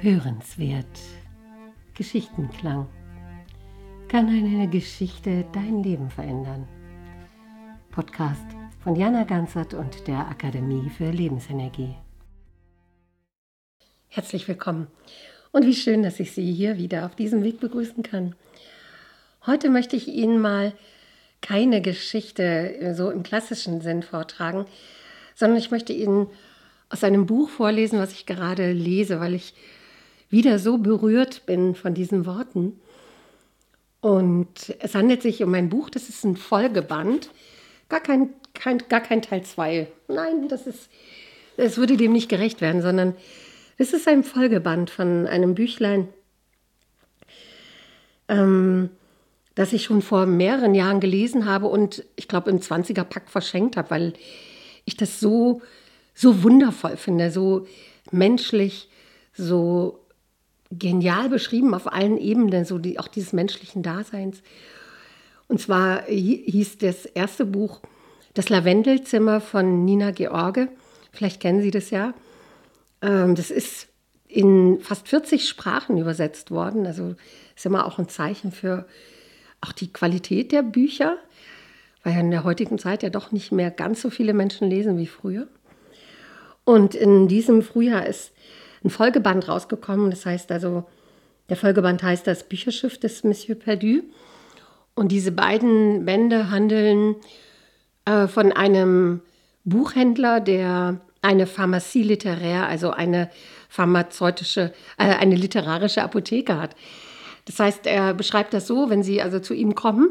Hörenswert. Geschichtenklang. Kann eine Geschichte dein Leben verändern? Podcast von Jana Ganzert und der Akademie für Lebensenergie. Herzlich willkommen und wie schön, dass ich Sie hier wieder auf diesem Weg begrüßen kann. Heute möchte ich Ihnen mal keine Geschichte so im klassischen Sinn vortragen, sondern ich möchte Ihnen aus einem Buch vorlesen, was ich gerade lese, weil ich wieder so berührt bin von diesen Worten. Und es handelt sich um ein Buch, das ist ein Folgeband, gar kein, kein, gar kein Teil 2. Nein, das ist, es würde dem nicht gerecht werden, sondern es ist ein Folgeband von einem Büchlein, ähm, das ich schon vor mehreren Jahren gelesen habe und ich glaube im 20er-Pack verschenkt habe, weil ich das so, so wundervoll finde, so menschlich, so genial beschrieben auf allen Ebenen, so die, auch dieses menschlichen Daseins. Und zwar hieß das erste Buch Das Lavendelzimmer von Nina George. Vielleicht kennen Sie das ja. Ähm, das ist in fast 40 Sprachen übersetzt worden. Also ist immer auch ein Zeichen für auch die Qualität der Bücher, weil in der heutigen Zeit ja doch nicht mehr ganz so viele Menschen lesen wie früher. Und in diesem Frühjahr ist ein Folgeband rausgekommen. Das heißt also, der Folgeband heißt das Bücherschiff des Monsieur Perdu. Und diese beiden Bände handeln äh, von einem Buchhändler, der eine Pharmacie literaire, also eine pharmazeutische, äh, eine literarische Apotheke hat. Das heißt, er beschreibt das so, wenn Sie also zu ihm kommen,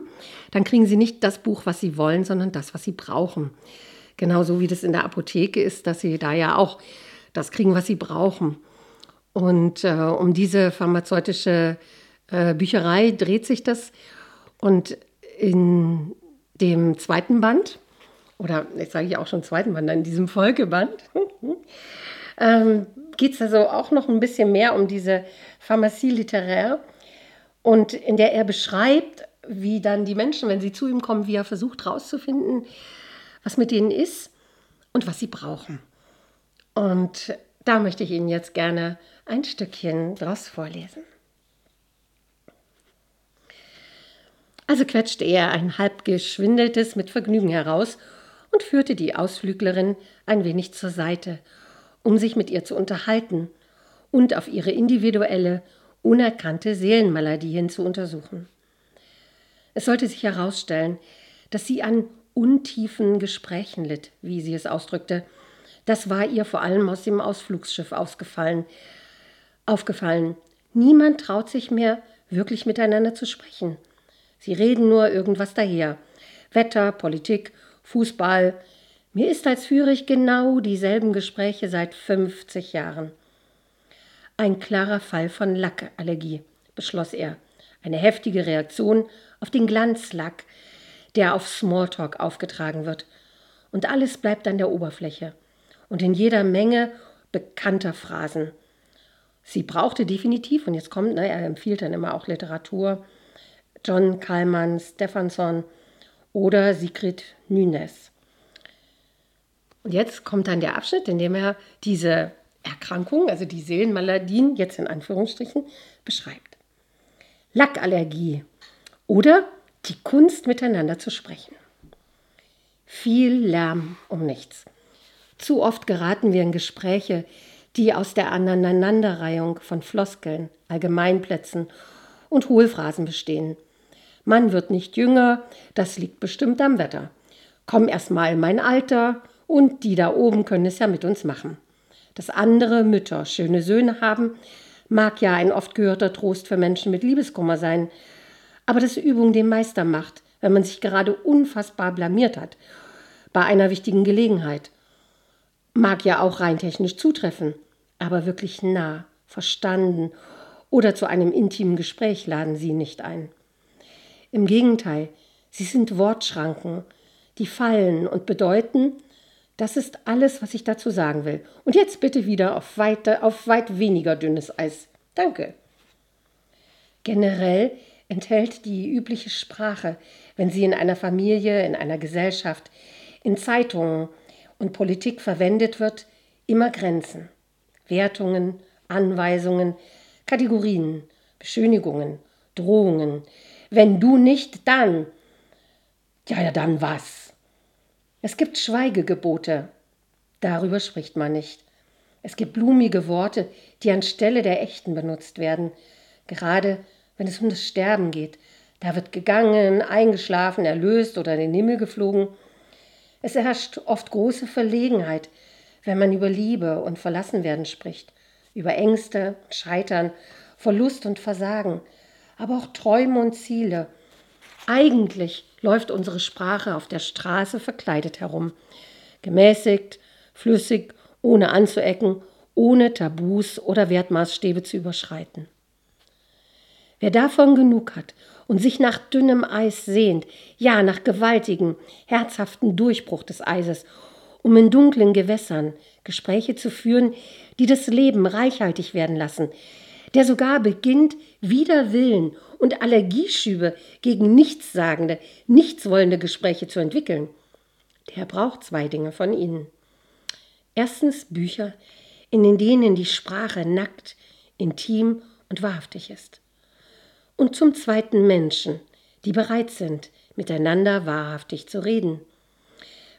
dann kriegen Sie nicht das Buch, was Sie wollen, sondern das, was Sie brauchen. Genauso wie das in der Apotheke ist, dass Sie da ja auch das kriegen, was sie brauchen. Und äh, um diese pharmazeutische äh, Bücherei dreht sich das. Und in dem zweiten Band, oder jetzt sage ich auch schon zweiten Band, in diesem Folgeband, ähm, geht es also auch noch ein bisschen mehr um diese Pharmacie literaire und in der er beschreibt, wie dann die Menschen, wenn sie zu ihm kommen, wie er versucht herauszufinden, was mit denen ist und was sie brauchen. Und da möchte ich Ihnen jetzt gerne ein Stückchen draus vorlesen. Also quetschte er ein halb geschwindeltes mit Vergnügen heraus und führte die Ausflüglerin ein wenig zur Seite, um sich mit ihr zu unterhalten und auf ihre individuelle, unerkannte Seelenmaladie hin zu untersuchen. Es sollte sich herausstellen, dass sie an untiefen Gesprächen litt, wie sie es ausdrückte, das war ihr vor allem aus dem Ausflugsschiff ausgefallen, aufgefallen. Niemand traut sich mehr, wirklich miteinander zu sprechen. Sie reden nur irgendwas daher. Wetter, Politik, Fußball. Mir ist, als führe ich genau dieselben Gespräche seit 50 Jahren. Ein klarer Fall von Lackallergie, beschloss er. Eine heftige Reaktion auf den Glanzlack, der auf Smalltalk aufgetragen wird. Und alles bleibt an der Oberfläche und in jeder Menge bekannter Phrasen. Sie brauchte definitiv, und jetzt kommt, ne, er empfiehlt dann immer auch Literatur, John Kalman Stephenson oder Sigrid Nunes. Und jetzt kommt dann der Abschnitt, in dem er diese Erkrankung, also die Seelenmaladien, jetzt in Anführungsstrichen, beschreibt. Lackallergie oder die Kunst miteinander zu sprechen. Viel Lärm um nichts. Zu oft geraten wir in Gespräche, die aus der Aneinanderreihung von Floskeln, Allgemeinplätzen und Hohlphrasen bestehen. Man wird nicht jünger, das liegt bestimmt am Wetter. Komm erst mal in mein Alter und die da oben können es ja mit uns machen. Dass andere Mütter schöne Söhne haben, mag ja ein oft gehörter Trost für Menschen mit Liebeskummer sein, aber dass Übung den Meister macht, wenn man sich gerade unfassbar blamiert hat, bei einer wichtigen Gelegenheit Mag ja auch rein technisch zutreffen, aber wirklich nah, verstanden oder zu einem intimen Gespräch laden sie nicht ein. Im Gegenteil, sie sind Wortschranken, die fallen und bedeuten, das ist alles, was ich dazu sagen will. Und jetzt bitte wieder auf, weiter, auf weit weniger dünnes Eis. Danke. Generell enthält die übliche Sprache, wenn sie in einer Familie, in einer Gesellschaft, in Zeitungen, und Politik verwendet wird, immer Grenzen, Wertungen, Anweisungen, Kategorien, Beschönigungen, Drohungen. Wenn du nicht, dann. Ja, ja, dann was? Es gibt Schweigegebote. Darüber spricht man nicht. Es gibt blumige Worte, die anstelle der echten benutzt werden. Gerade wenn es um das Sterben geht. Da wird gegangen, eingeschlafen, erlöst oder in den Himmel geflogen. Es herrscht oft große Verlegenheit, wenn man über Liebe und Verlassenwerden spricht, über Ängste, Scheitern, Verlust und Versagen, aber auch Träume und Ziele. Eigentlich läuft unsere Sprache auf der Straße verkleidet herum, gemäßigt, flüssig, ohne anzuecken, ohne Tabus oder Wertmaßstäbe zu überschreiten. Wer davon genug hat und sich nach dünnem Eis sehnt, ja nach gewaltigem, herzhaften Durchbruch des Eises, um in dunklen Gewässern Gespräche zu führen, die das Leben reichhaltig werden lassen, der sogar beginnt, wider Willen und Allergieschübe gegen nichtssagende, nichtswollende Gespräche zu entwickeln, der braucht zwei Dinge von Ihnen. Erstens Bücher, in denen die Sprache nackt, intim und wahrhaftig ist und zum zweiten Menschen, die bereit sind, miteinander wahrhaftig zu reden.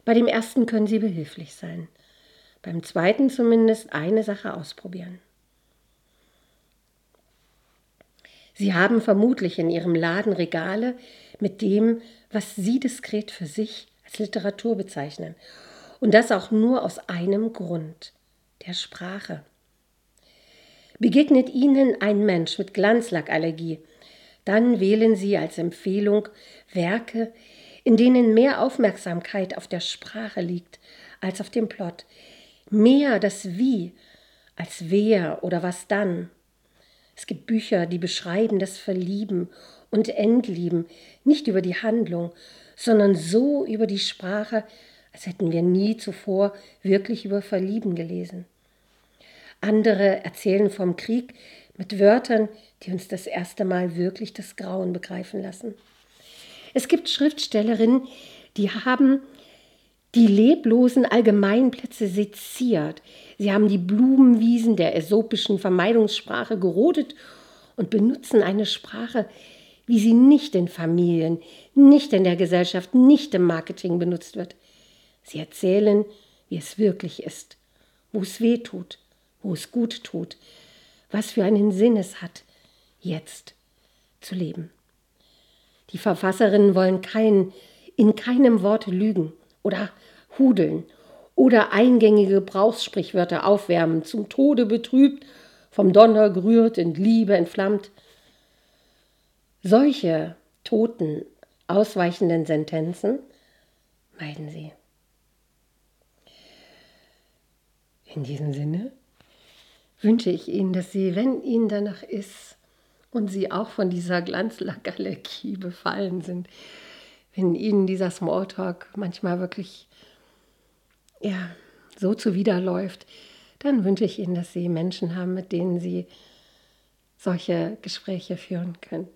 Bei dem ersten können Sie behilflich sein, beim zweiten zumindest eine Sache ausprobieren. Sie haben vermutlich in Ihrem Laden Regale mit dem, was Sie diskret für sich als Literatur bezeichnen. Und das auch nur aus einem Grund, der Sprache. Begegnet Ihnen ein Mensch mit Glanzlackallergie, dann wählen Sie als Empfehlung Werke, in denen mehr Aufmerksamkeit auf der Sprache liegt als auf dem Plot, mehr das Wie als wer oder was dann. Es gibt Bücher, die beschreiben das Verlieben und Entlieben, nicht über die Handlung, sondern so über die Sprache, als hätten wir nie zuvor wirklich über Verlieben gelesen. Andere erzählen vom Krieg mit Wörtern, die uns das erste Mal wirklich das Grauen begreifen lassen. Es gibt Schriftstellerinnen, die haben die leblosen Allgemeinplätze seziert. Sie haben die Blumenwiesen der äsopischen Vermeidungssprache gerodet und benutzen eine Sprache, wie sie nicht in Familien, nicht in der Gesellschaft, nicht im Marketing benutzt wird. Sie erzählen, wie es wirklich ist, wo es weh tut, wo es gut tut, was für einen Sinn es hat, jetzt zu leben. Die Verfasserinnen wollen kein, in keinem Wort lügen oder hudeln oder eingängige Gebrauchssprichwörter aufwärmen, zum Tode betrübt, vom Donner gerührt, in Liebe entflammt. Solche toten, ausweichenden Sentenzen meiden sie. In diesem Sinne wünsche ich Ihnen, dass Sie, wenn Ihnen danach ist und Sie auch von dieser Glanzlackerleckie befallen sind, wenn Ihnen dieser Smalltalk manchmal wirklich ja, so zuwiderläuft, dann wünsche ich Ihnen, dass Sie Menschen haben, mit denen Sie solche Gespräche führen können.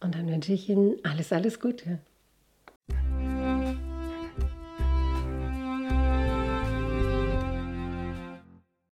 Und dann wünsche ich Ihnen alles, alles Gute.